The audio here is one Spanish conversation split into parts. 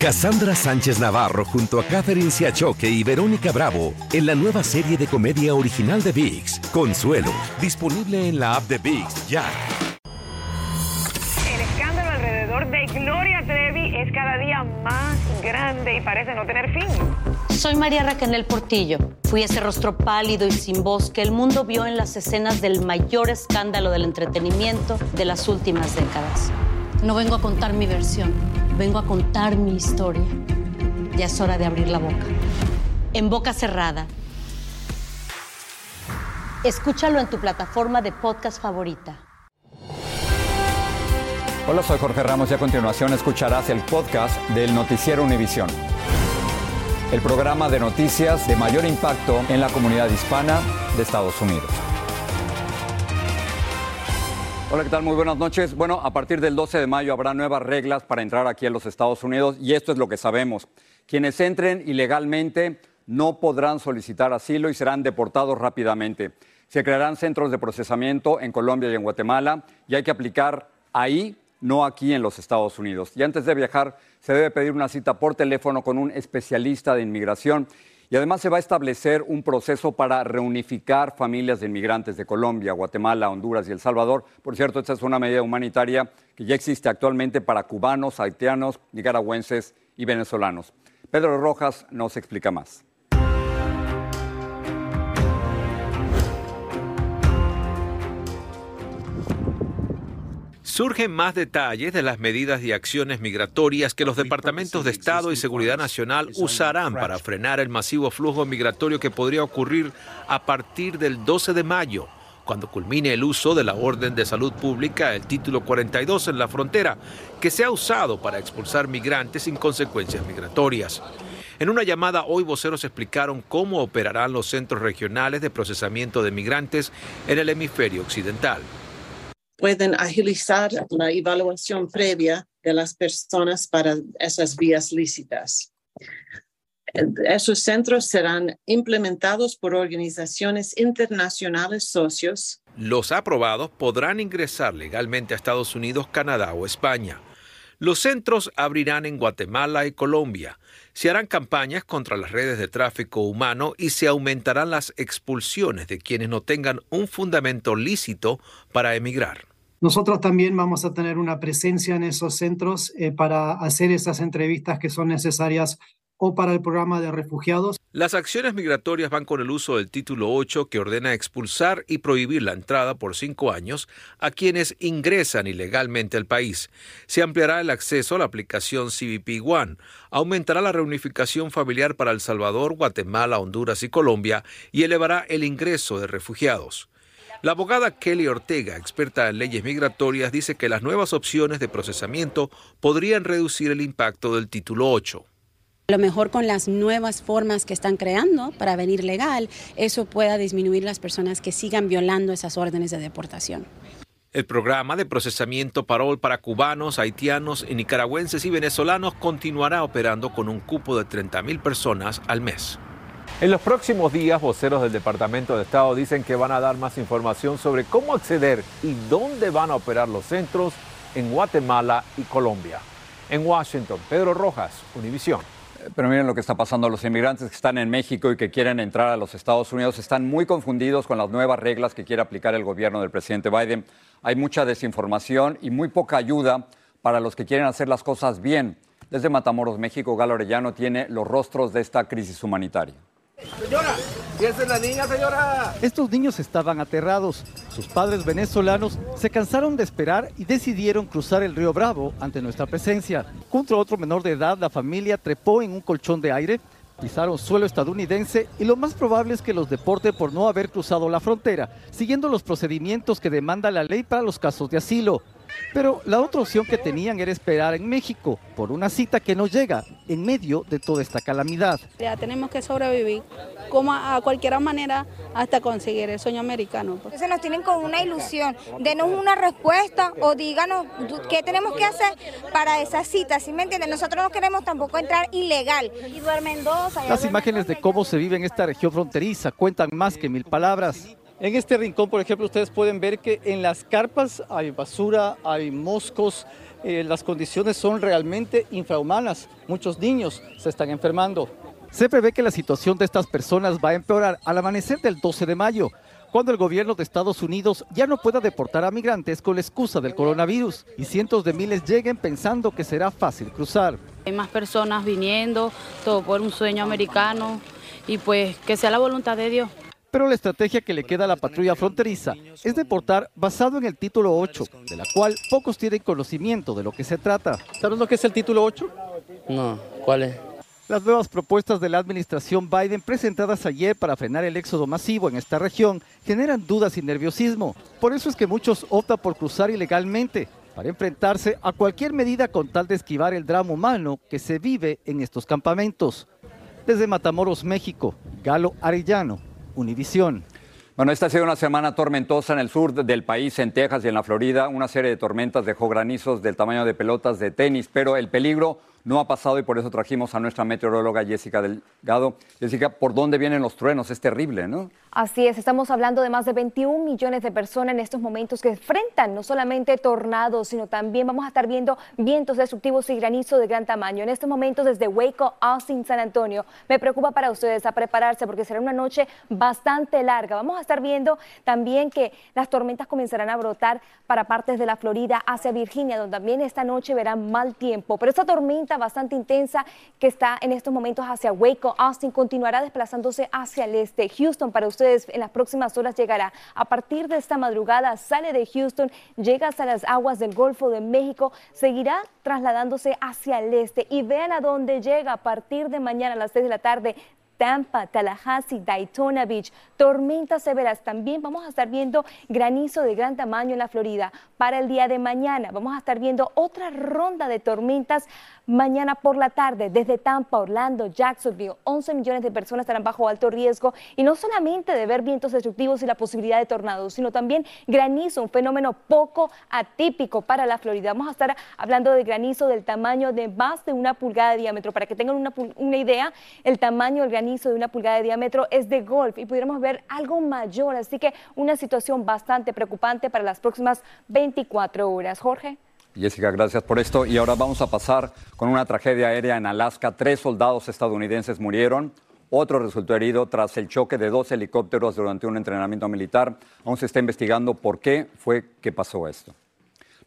Cassandra Sánchez Navarro junto a Catherine Siachoque y Verónica Bravo en la nueva serie de comedia original de VIX, Consuelo, disponible en la app de VIX ya. El escándalo alrededor de Gloria Trevi es cada día más grande y parece no tener fin. Soy María Raquel Portillo. Fui ese rostro pálido y sin voz que el mundo vio en las escenas del mayor escándalo del entretenimiento de las últimas décadas. No vengo a contar mi versión, vengo a contar mi historia. Ya es hora de abrir la boca. En boca cerrada. Escúchalo en tu plataforma de podcast favorita. Hola, soy Jorge Ramos y a continuación escucharás el podcast del Noticiero Univisión. El programa de noticias de mayor impacto en la comunidad hispana de Estados Unidos. Hola, ¿qué tal? Muy buenas noches. Bueno, a partir del 12 de mayo habrá nuevas reglas para entrar aquí a los Estados Unidos y esto es lo que sabemos. Quienes entren ilegalmente no podrán solicitar asilo y serán deportados rápidamente. Se crearán centros de procesamiento en Colombia y en Guatemala y hay que aplicar ahí, no aquí en los Estados Unidos. Y antes de viajar, se debe pedir una cita por teléfono con un especialista de inmigración y además se va a establecer un proceso para reunificar familias de inmigrantes de Colombia, Guatemala, Honduras y El Salvador. Por cierto, esta es una medida humanitaria que ya existe actualmente para cubanos, haitianos, nicaragüenses y venezolanos. Pedro Rojas nos explica más. Surgen más detalles de las medidas y acciones migratorias que los departamentos de Estado y Seguridad Nacional usarán para frenar el masivo flujo migratorio que podría ocurrir a partir del 12 de mayo, cuando culmine el uso de la Orden de Salud Pública, el título 42 en la frontera, que se ha usado para expulsar migrantes sin consecuencias migratorias. En una llamada hoy voceros explicaron cómo operarán los centros regionales de procesamiento de migrantes en el hemisferio occidental pueden agilizar la evaluación previa de las personas para esas vías lícitas. Esos centros serán implementados por organizaciones internacionales socios. Los aprobados podrán ingresar legalmente a Estados Unidos, Canadá o España. Los centros abrirán en Guatemala y Colombia. Se harán campañas contra las redes de tráfico humano y se aumentarán las expulsiones de quienes no tengan un fundamento lícito para emigrar. Nosotros también vamos a tener una presencia en esos centros eh, para hacer esas entrevistas que son necesarias o para el programa de refugiados. Las acciones migratorias van con el uso del título 8 que ordena expulsar y prohibir la entrada por cinco años a quienes ingresan ilegalmente al país. Se ampliará el acceso a la aplicación CBP One, aumentará la reunificación familiar para El Salvador, Guatemala, Honduras y Colombia y elevará el ingreso de refugiados. La abogada Kelly Ortega, experta en leyes migratorias, dice que las nuevas opciones de procesamiento podrían reducir el impacto del título 8. Lo mejor con las nuevas formas que están creando para venir legal, eso pueda disminuir las personas que sigan violando esas órdenes de deportación. El programa de procesamiento parol para cubanos, haitianos, nicaragüenses y venezolanos continuará operando con un cupo de 30.000 personas al mes. En los próximos días, voceros del Departamento de Estado dicen que van a dar más información sobre cómo acceder y dónde van a operar los centros en Guatemala y Colombia. En Washington, Pedro Rojas, Univisión. Pero miren lo que está pasando. Los inmigrantes que están en México y que quieren entrar a los Estados Unidos están muy confundidos con las nuevas reglas que quiere aplicar el gobierno del presidente Biden. Hay mucha desinformación y muy poca ayuda para los que quieren hacer las cosas bien. Desde Matamoros, México, Galo Orellano tiene los rostros de esta crisis humanitaria. Señora, es la niña, señora? Estos niños estaban aterrados. Sus padres venezolanos se cansaron de esperar y decidieron cruzar el río Bravo ante nuestra presencia. Junto a otro menor de edad, la familia trepó en un colchón de aire, pisaron suelo estadounidense y lo más probable es que los deporte por no haber cruzado la frontera, siguiendo los procedimientos que demanda la ley para los casos de asilo. Pero la otra opción que tenían era esperar en México por una cita que no llega en medio de toda esta calamidad. Ya tenemos que sobrevivir como a cualquier manera hasta conseguir el sueño americano. Pues. Entonces nos tienen con una ilusión, denos una respuesta o díganos qué tenemos que hacer para esa cita, ¿sí me entienden? Nosotros no queremos tampoco entrar ilegal. Las imágenes de cómo se vive en esta región fronteriza cuentan más que mil palabras. En este rincón, por ejemplo, ustedes pueden ver que en las carpas hay basura, hay moscos, eh, las condiciones son realmente infrahumanas. Muchos niños se están enfermando. Se prevé que la situación de estas personas va a empeorar al amanecer del 12 de mayo, cuando el gobierno de Estados Unidos ya no pueda deportar a migrantes con la excusa del coronavirus y cientos de miles lleguen pensando que será fácil cruzar. Hay más personas viniendo, todo por un sueño americano y pues que sea la voluntad de Dios. Pero la estrategia que le queda a la patrulla fronteriza es deportar basado en el título 8, de la cual pocos tienen conocimiento de lo que se trata. ¿Sabes lo que es el título 8? No, ¿cuál es? Las nuevas propuestas de la administración Biden presentadas ayer para frenar el éxodo masivo en esta región generan dudas y nerviosismo. Por eso es que muchos optan por cruzar ilegalmente para enfrentarse a cualquier medida con tal de esquivar el drama humano que se vive en estos campamentos. Desde Matamoros, México, Galo Arellano, Univisión. Bueno, esta ha sido una semana tormentosa en el sur del país, en Texas y en la Florida. Una serie de tormentas dejó granizos del tamaño de pelotas de tenis, pero el peligro no ha pasado y por eso trajimos a nuestra meteoróloga Jessica Delgado. Jessica, ¿por dónde vienen los truenos? Es terrible, ¿no? Así es, estamos hablando de más de 21 millones de personas en estos momentos que enfrentan no solamente tornados, sino también vamos a estar viendo vientos destructivos y granizo de gran tamaño. En estos momentos desde Waco, Austin, San Antonio, me preocupa para ustedes a prepararse porque será una noche bastante larga. Vamos a estar viendo también que las tormentas comenzarán a brotar para partes de la Florida hacia Virginia, donde también esta noche verán mal tiempo. Pero esta tormenta bastante intensa que está en estos momentos hacia Waco, Austin, continuará desplazándose hacia el este. Houston, para ustedes, en las próximas horas llegará. A partir de esta madrugada sale de Houston, llega hasta las aguas del Golfo de México, seguirá trasladándose hacia el este y vean a dónde llega a partir de mañana a las 6 de la tarde Tampa, Tallahassee, Daytona Beach, tormentas severas. También vamos a estar viendo granizo de gran tamaño en la Florida. Para el día de mañana vamos a estar viendo otra ronda de tormentas mañana por la tarde desde Tampa, Orlando, Jacksonville. 11 millones de personas estarán bajo alto riesgo y no solamente de ver vientos destructivos y la posibilidad de tornados, sino también granizo, un fenómeno poco atípico para la Florida. Vamos a estar hablando de granizo del tamaño de más de una pulgada de diámetro. Para que tengan una, una idea, el tamaño del granizo de una pulgada de diámetro es de golf y pudiéramos ver algo mayor. Así que una situación bastante preocupante para las próximas 24 horas. Jorge. Jessica, gracias por esto. Y ahora vamos a pasar con una tragedia aérea en Alaska. Tres soldados estadounidenses murieron. Otro resultó herido tras el choque de dos helicópteros durante un entrenamiento militar. Aún se está investigando por qué fue que pasó esto.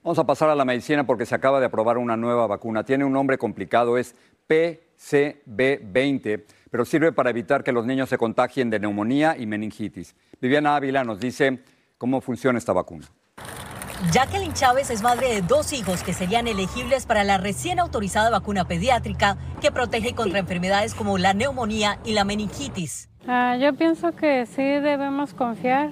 Vamos a pasar a la medicina porque se acaba de aprobar una nueva vacuna. Tiene un nombre complicado, es PCB20 pero sirve para evitar que los niños se contagien de neumonía y meningitis. Viviana Ávila nos dice cómo funciona esta vacuna. Jacqueline Chávez es madre de dos hijos que serían elegibles para la recién autorizada vacuna pediátrica que protege contra enfermedades como la neumonía y la meningitis. Ah, yo pienso que sí debemos confiar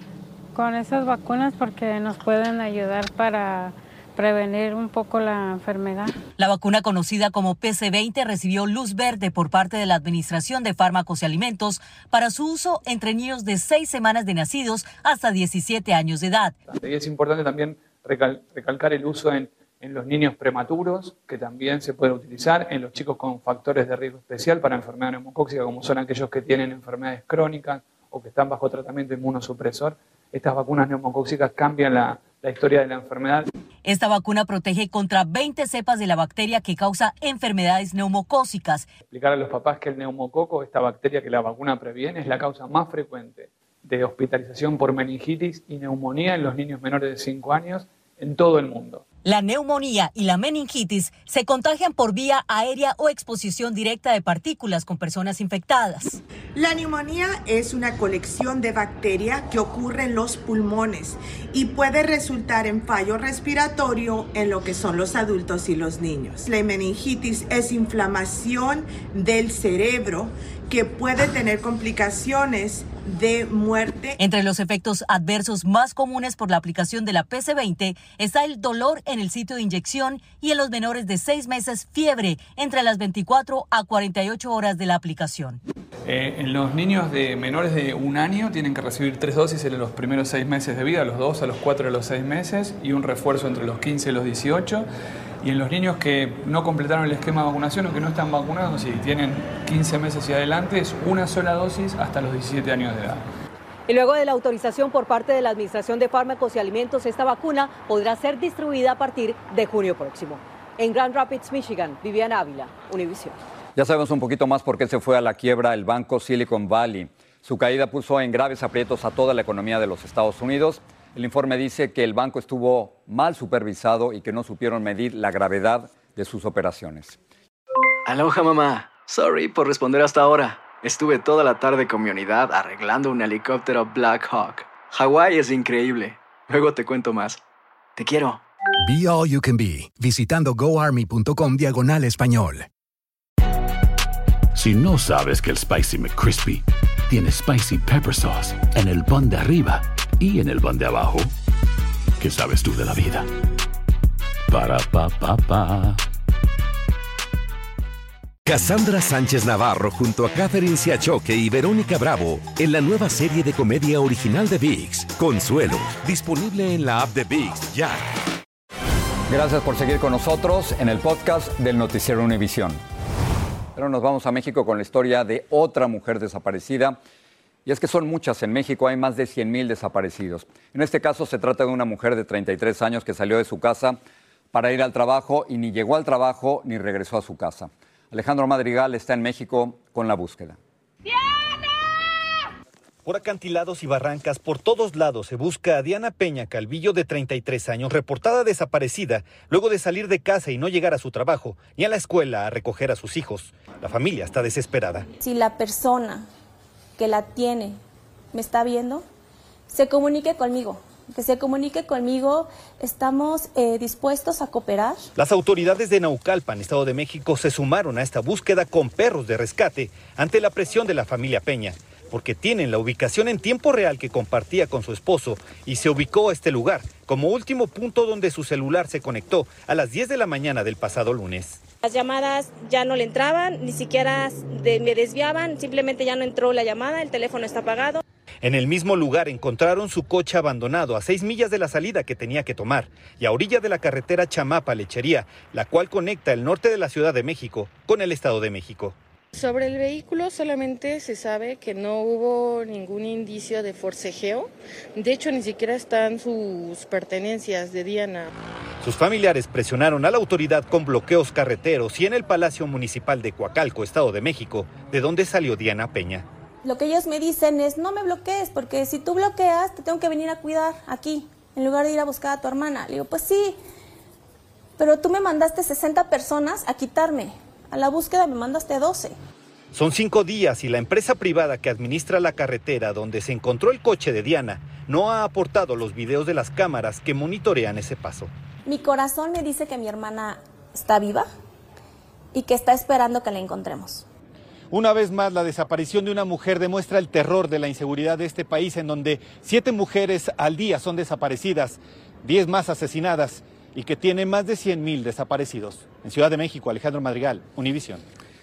con esas vacunas porque nos pueden ayudar para prevenir un poco la enfermedad. La vacuna conocida como PC20 recibió luz verde por parte de la Administración de Fármacos y Alimentos para su uso entre niños de 6 semanas de nacidos hasta 17 años de edad. Y es importante también recalcar el uso en, en los niños prematuros, que también se puede utilizar en los chicos con factores de riesgo especial para enfermedad neumocóxica, como son aquellos que tienen enfermedades crónicas o que están bajo tratamiento inmunosupresor. Estas vacunas neumocóxicas cambian la, la historia de la enfermedad. Esta vacuna protege contra 20 cepas de la bacteria que causa enfermedades neumocócicas. Explicar a los papás que el neumococo, esta bacteria que la vacuna previene, es la causa más frecuente de hospitalización por meningitis y neumonía en los niños menores de 5 años en todo el mundo. La neumonía y la meningitis se contagian por vía aérea o exposición directa de partículas con personas infectadas. La neumonía es una colección de bacterias que ocurre en los pulmones y puede resultar en fallo respiratorio en lo que son los adultos y los niños. La meningitis es inflamación del cerebro que puede tener complicaciones de muerte. Entre los efectos adversos más comunes por la aplicación de la PC20 está el dolor en el sitio de inyección y en los menores de 6 meses fiebre entre las 24 a 48 horas de la aplicación. Eh, en los niños de menores de un año tienen que recibir tres dosis en los primeros seis meses de vida, a los dos, a los cuatro, a los seis meses y un refuerzo entre los 15 y los 18. Y en los niños que no completaron el esquema de vacunación o que no están vacunados, si tienen 15 meses y adelante, es una sola dosis hasta los 17 años de edad. Y luego de la autorización por parte de la Administración de Fármacos y Alimentos, esta vacuna podrá ser distribuida a partir de junio próximo. En Grand Rapids, Michigan, Viviana Ávila, Univision. Ya sabemos un poquito más por qué se fue a la quiebra el banco Silicon Valley. Su caída puso en graves aprietos a toda la economía de los Estados Unidos. El informe dice que el banco estuvo mal supervisado y que no supieron medir la gravedad de sus operaciones. Aloha mamá. Sorry por responder hasta ahora. Estuve toda la tarde con mi unidad arreglando un helicóptero Black Hawk. Hawái es increíble. Luego te cuento más. Te quiero. Be All You Can Be, visitando goarmy.com diagonal español. Si no sabes que el Spicy McCrispy tiene Spicy Pepper Sauce en el pan de arriba y en el pan de abajo, ¿qué sabes tú de la vida? Para, pa, pa, pa. Cassandra Sánchez Navarro junto a Catherine Siachoque y Verónica Bravo en la nueva serie de comedia original de VIX, Consuelo, disponible en la app de VIX ya. Gracias por seguir con nosotros en el podcast del Noticiero Univisión. Pero nos vamos a México con la historia de otra mujer desaparecida. Y es que son muchas. En México hay más de 100 mil desaparecidos. En este caso se trata de una mujer de 33 años que salió de su casa para ir al trabajo y ni llegó al trabajo ni regresó a su casa. Alejandro Madrigal está en México con la búsqueda. Por acantilados y barrancas, por todos lados se busca a Diana Peña Calvillo, de 33 años, reportada desaparecida luego de salir de casa y no llegar a su trabajo ni a la escuela a recoger a sus hijos. La familia está desesperada. Si la persona que la tiene me está viendo, se comunique conmigo que se comunique conmigo. Estamos eh, dispuestos a cooperar. Las autoridades de Naucalpan, Estado de México, se sumaron a esta búsqueda con perros de rescate ante la presión de la familia Peña, porque tienen la ubicación en tiempo real que compartía con su esposo y se ubicó a este lugar como último punto donde su celular se conectó a las 10 de la mañana del pasado lunes. Las llamadas ya no le entraban, ni siquiera me desviaban, simplemente ya no entró la llamada, el teléfono está apagado. En el mismo lugar encontraron su coche abandonado a seis millas de la salida que tenía que tomar y a orilla de la carretera Chamapa-Lechería, la cual conecta el norte de la Ciudad de México con el Estado de México. Sobre el vehículo solamente se sabe que no hubo ningún indicio de forcejeo. De hecho, ni siquiera están sus pertenencias de Diana. Sus familiares presionaron a la autoridad con bloqueos carreteros y en el Palacio Municipal de Coacalco, Estado de México, de donde salió Diana Peña. Lo que ellos me dicen es, no me bloquees, porque si tú bloqueas, te tengo que venir a cuidar aquí, en lugar de ir a buscar a tu hermana. Le digo, pues sí, pero tú me mandaste 60 personas a quitarme. A la búsqueda me mandaste 12. Son cinco días y la empresa privada que administra la carretera donde se encontró el coche de Diana no ha aportado los videos de las cámaras que monitorean ese paso. Mi corazón me dice que mi hermana está viva y que está esperando que la encontremos. Una vez más, la desaparición de una mujer demuestra el terror de la inseguridad de este país, en donde siete mujeres al día son desaparecidas, diez más asesinadas y que tiene más de 100 mil desaparecidos. En Ciudad de México, Alejandro Madrigal, Univisión.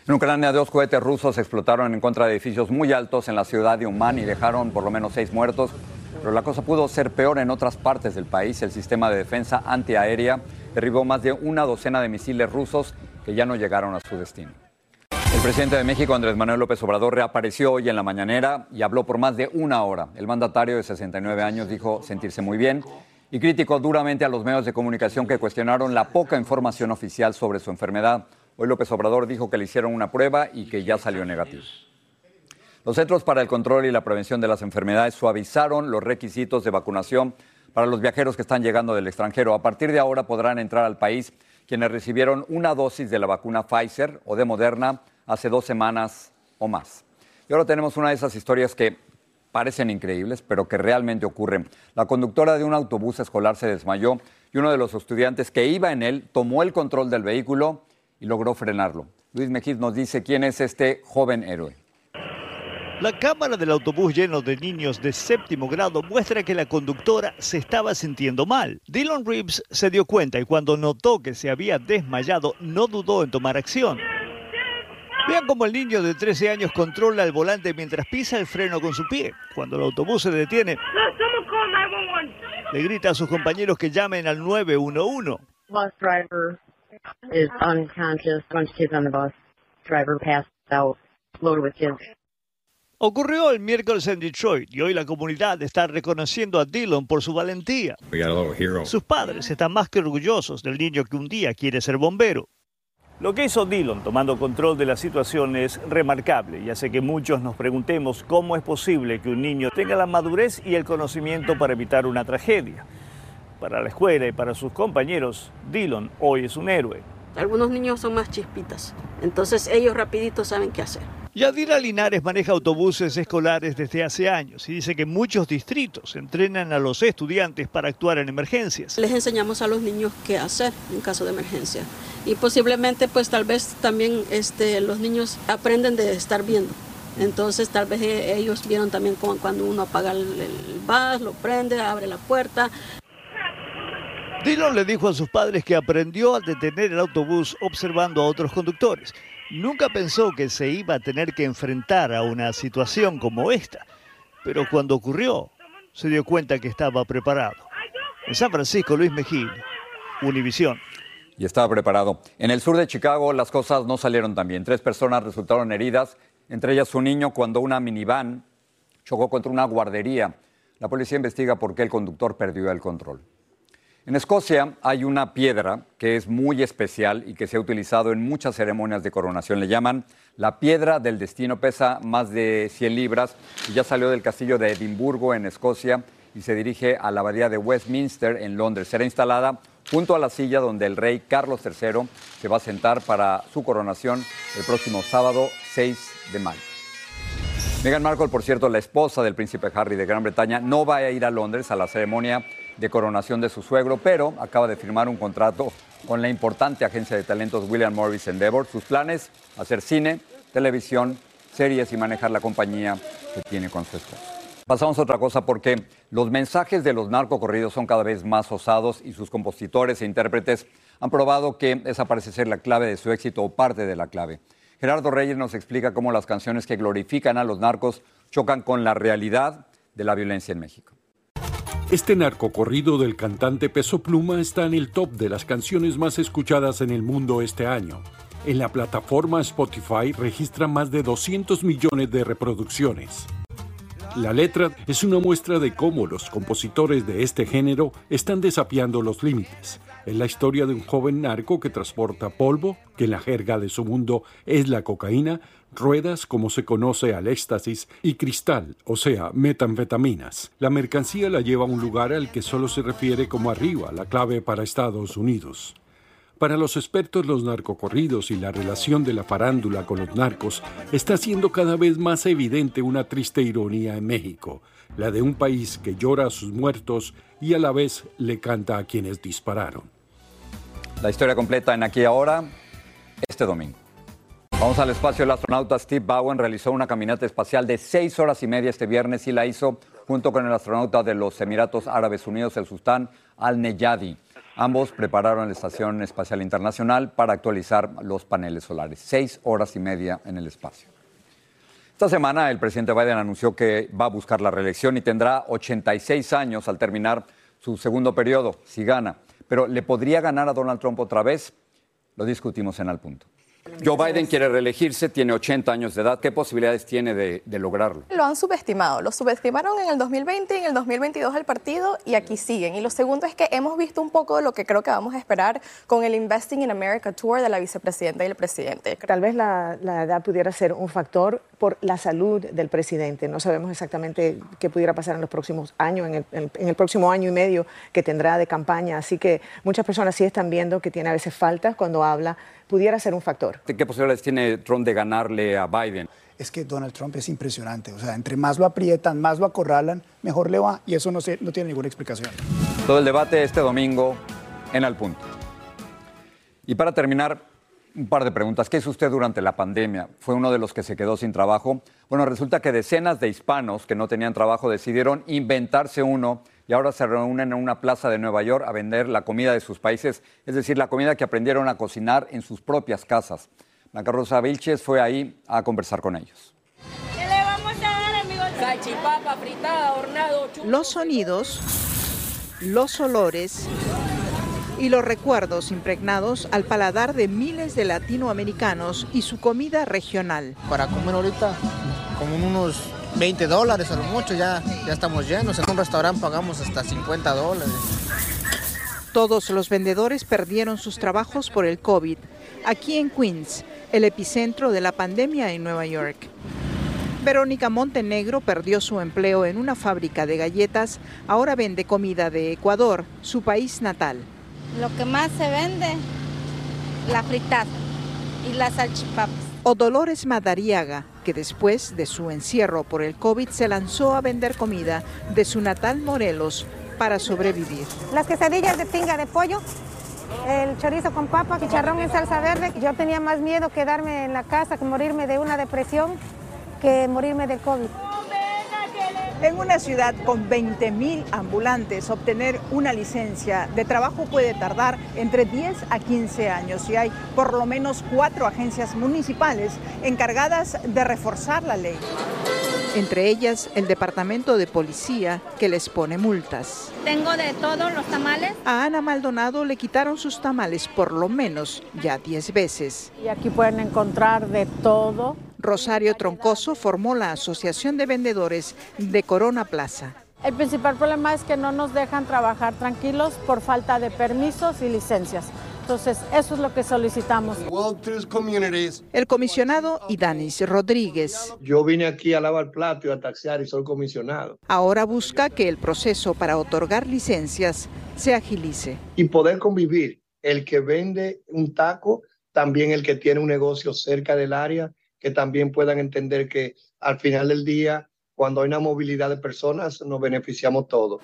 En Ucrania, dos cohetes rusos explotaron en contra de edificios muy altos en la ciudad de Uman y dejaron por lo menos seis muertos. Pero la cosa pudo ser peor en otras partes del país. El sistema de defensa antiaérea derribó más de una docena de misiles rusos que ya no llegaron a su destino. El presidente de México, Andrés Manuel López Obrador, reapareció hoy en la mañanera y habló por más de una hora. El mandatario de 69 años dijo sentirse muy bien y criticó duramente a los medios de comunicación que cuestionaron la poca información oficial sobre su enfermedad. Hoy López Obrador dijo que le hicieron una prueba y que ya salió negativo. Los Centros para el Control y la Prevención de las Enfermedades suavizaron los requisitos de vacunación para los viajeros que están llegando del extranjero. A partir de ahora podrán entrar al país quienes recibieron una dosis de la vacuna Pfizer o de Moderna hace dos semanas o más. Y ahora tenemos una de esas historias que parecen increíbles, pero que realmente ocurren. La conductora de un autobús escolar se desmayó y uno de los estudiantes que iba en él tomó el control del vehículo y logró frenarlo. Luis Mejiz nos dice quién es este joven héroe. La cámara del autobús lleno de niños de séptimo grado muestra que la conductora se estaba sintiendo mal. Dylan Reeves se dio cuenta y cuando notó que se había desmayado no dudó en tomar acción. Vean cómo el niño de 13 años controla el volante mientras pisa el freno con su pie. Cuando el autobús se detiene, le grita a sus compañeros que llamen al 911. Bus driver is unconscious. Bunch of kids on the bus. Driver passed out, loaded with kids. Ocurrió el miércoles en Detroit y hoy la comunidad está reconociendo a Dylan por su valentía. Sus padres están más que orgullosos del niño que un día quiere ser bombero. Lo que hizo Dillon tomando control de la situación es remarcable y hace que muchos nos preguntemos cómo es posible que un niño tenga la madurez y el conocimiento para evitar una tragedia. Para la escuela y para sus compañeros, Dillon hoy es un héroe. Algunos niños son más chispitas, entonces ellos rapidito saben qué hacer. Yadira Linares maneja autobuses escolares desde hace años y dice que muchos distritos entrenan a los estudiantes para actuar en emergencias. Les enseñamos a los niños qué hacer en caso de emergencia y posiblemente pues tal vez también este, los niños aprenden de estar viendo. Entonces tal vez e, ellos vieron también como cuando uno apaga el, el lo prende, abre la puerta. Dillon le dijo a sus padres que aprendió a detener el autobús observando a otros conductores. Nunca pensó que se iba a tener que enfrentar a una situación como esta, pero cuando ocurrió, se dio cuenta que estaba preparado. En San Francisco, Luis Mejía, Univisión. Y estaba preparado. En el sur de Chicago las cosas no salieron tan bien. Tres personas resultaron heridas, entre ellas un niño, cuando una minivan chocó contra una guardería. La policía investiga por qué el conductor perdió el control. En Escocia hay una piedra que es muy especial y que se ha utilizado en muchas ceremonias de coronación. Le llaman la piedra del destino, pesa más de 100 libras y ya salió del castillo de Edimburgo en Escocia y se dirige a la abadía de Westminster en Londres. Será instalada junto a la silla donde el rey Carlos III se va a sentar para su coronación el próximo sábado 6 de mayo. Meghan Markle, por cierto, la esposa del príncipe Harry de Gran Bretaña, no va a ir a Londres a la ceremonia de coronación de su suegro, pero acaba de firmar un contrato con la importante agencia de talentos William Morris Endeavor. Sus planes, hacer cine, televisión, series y manejar la compañía que tiene con su esposa. Pasamos a otra cosa porque los mensajes de los narcocorridos son cada vez más osados y sus compositores e intérpretes han probado que esa parece ser la clave de su éxito o parte de la clave. Gerardo Reyes nos explica cómo las canciones que glorifican a los narcos chocan con la realidad de la violencia en México. Este narcocorrido del cantante Peso Pluma está en el top de las canciones más escuchadas en el mundo este año. En la plataforma Spotify registra más de 200 millones de reproducciones. La letra es una muestra de cómo los compositores de este género están desafiando los límites. Es la historia de un joven narco que transporta polvo, que en la jerga de su mundo es la cocaína, ruedas como se conoce al éxtasis y cristal, o sea, metanfetaminas. La mercancía la lleva a un lugar al que solo se refiere como arriba, la clave para Estados Unidos. Para los expertos los narcocorridos y la relación de la farándula con los narcos está siendo cada vez más evidente una triste ironía en México, la de un país que llora a sus muertos y a la vez le canta a quienes dispararon. La historia completa en Aquí Ahora, este domingo. Vamos al espacio. El astronauta Steve Bowen realizó una caminata espacial de seis horas y media este viernes y la hizo junto con el astronauta de los Emiratos Árabes Unidos, el Sultán Al-Neyadi. Ambos prepararon la Estación Espacial Internacional para actualizar los paneles solares. Seis horas y media en el espacio. Esta semana el presidente Biden anunció que va a buscar la reelección y tendrá 86 años al terminar su segundo periodo, si gana. Pero ¿le podría ganar a Donald Trump otra vez? Lo discutimos en Al Punto. Joe Biden quiere reelegirse, tiene 80 años de edad. ¿Qué posibilidades tiene de, lograrlo? Lo han subestimado. Lo subestimaron en el 2020 y en el 2022 el partido y aquí siguen. Y lo segundo es que hemos visto un poco de lo que creo que vamos a esperar con el Investing in America Tour de la vicepresidenta y el presidente. Tal vez la, edad pudiera ser un factor por la salud del presidente. No sabemos exactamente qué pudiera pasar en los próximos años, en el, en el próximo año y medio que tendrá de campaña. Así que muchas personas sí están viendo que tiene a veces faltas cuando habla pudiera ser un factor. ¿Qué posibilidades tiene Trump de ganarle a Biden? Es que Donald Trump es impresionante. O sea, entre más lo aprietan, más lo acorralan, mejor le va. Y eso no, no tiene ninguna explicación. Todo el debate este domingo en Al Punto. Y para terminar, un par de preguntas. ¿Qué hizo usted durante la pandemia? ¿Fue uno de los que se quedó sin trabajo? Bueno, resulta que decenas de hispanos que no tenían trabajo decidieron inventarse uno y ahora se reúnen en una plaza de Nueva York a vender la comida de sus países, es decir, la comida que aprendieron a cocinar en sus propias casas. Blanca Rosa Vilches fue ahí a conversar con ellos. ¿Qué le vamos a dar, amigos? Salchipapa, fritada, hornado, Los sonidos, los olores y los recuerdos impregnados al paladar de miles de latinoamericanos y su comida regional. Para comer ahorita, como unos 20 dólares a lo mucho, ya, ya estamos llenos. En un restaurante pagamos hasta 50 dólares. Todos los vendedores perdieron sus trabajos por el COVID, aquí en Queens, el epicentro de la pandemia en Nueva York. Verónica Montenegro perdió su empleo en una fábrica de galletas, ahora vende comida de Ecuador, su país natal. Lo que más se vende, la fritada y las salchipapas. O Dolores Madariaga, que después de su encierro por el COVID se lanzó a vender comida de su natal Morelos para sobrevivir. Las quesadillas de pinga de pollo, el chorizo con papa, chicharrón en salsa verde. Yo tenía más miedo quedarme en la casa que morirme de una depresión que morirme de COVID. En una ciudad con 20.000 ambulantes, obtener una licencia de trabajo puede tardar entre 10 a 15 años y hay por lo menos cuatro agencias municipales encargadas de reforzar la ley. Entre ellas, el Departamento de Policía, que les pone multas. Tengo de todos los tamales. A Ana Maldonado le quitaron sus tamales por lo menos ya 10 veces. Y aquí pueden encontrar de todo. Rosario Troncoso formó la Asociación de Vendedores de Corona Plaza. El principal problema es que no nos dejan trabajar tranquilos por falta de permisos y licencias. Entonces, eso es lo que solicitamos. El comisionado Idanis Rodríguez Yo vine aquí a lavar plato y a taxear y soy comisionado. ahora busca que el proceso para otorgar licencias se agilice. Y poder convivir, el que vende un taco, también el que tiene un negocio cerca del área, que también puedan entender que al final del día, cuando hay una movilidad de personas, nos beneficiamos todos.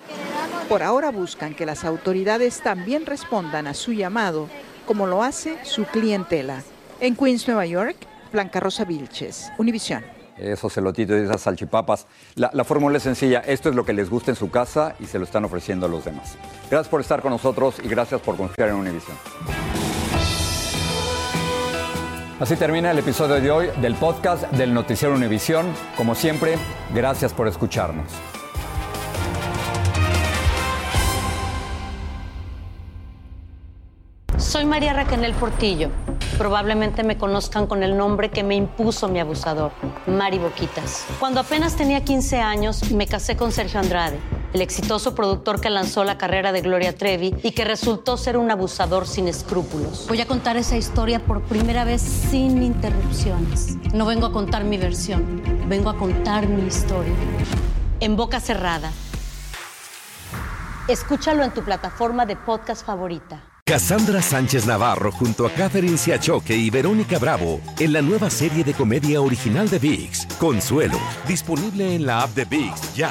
Por ahora buscan que las autoridades también respondan a su llamado, como lo hace su clientela. En Queens, Nueva York, Blanca Rosa Vilches, Univisión. Esos celotitos y esas salchipapas. La, la fórmula es sencilla. Esto es lo que les gusta en su casa y se lo están ofreciendo a los demás. Gracias por estar con nosotros y gracias por confiar en Univision. Así termina el episodio de hoy del podcast del Noticiero Univisión. Como siempre, gracias por escucharnos. Soy María Raquel Portillo. Probablemente me conozcan con el nombre que me impuso mi abusador, Mari Boquitas. Cuando apenas tenía 15 años, me casé con Sergio Andrade, el exitoso productor que lanzó la carrera de Gloria Trevi y que resultó ser un abusador sin escrúpulos. Voy a contar esa historia por primera vez sin interrupciones. No vengo a contar mi versión, vengo a contar mi historia. En boca cerrada. Escúchalo en tu plataforma de podcast favorita. Cassandra Sánchez Navarro junto a Catherine Siachoque y Verónica Bravo en la nueva serie de comedia original de VIX, Consuelo, disponible en la app de VIX ya.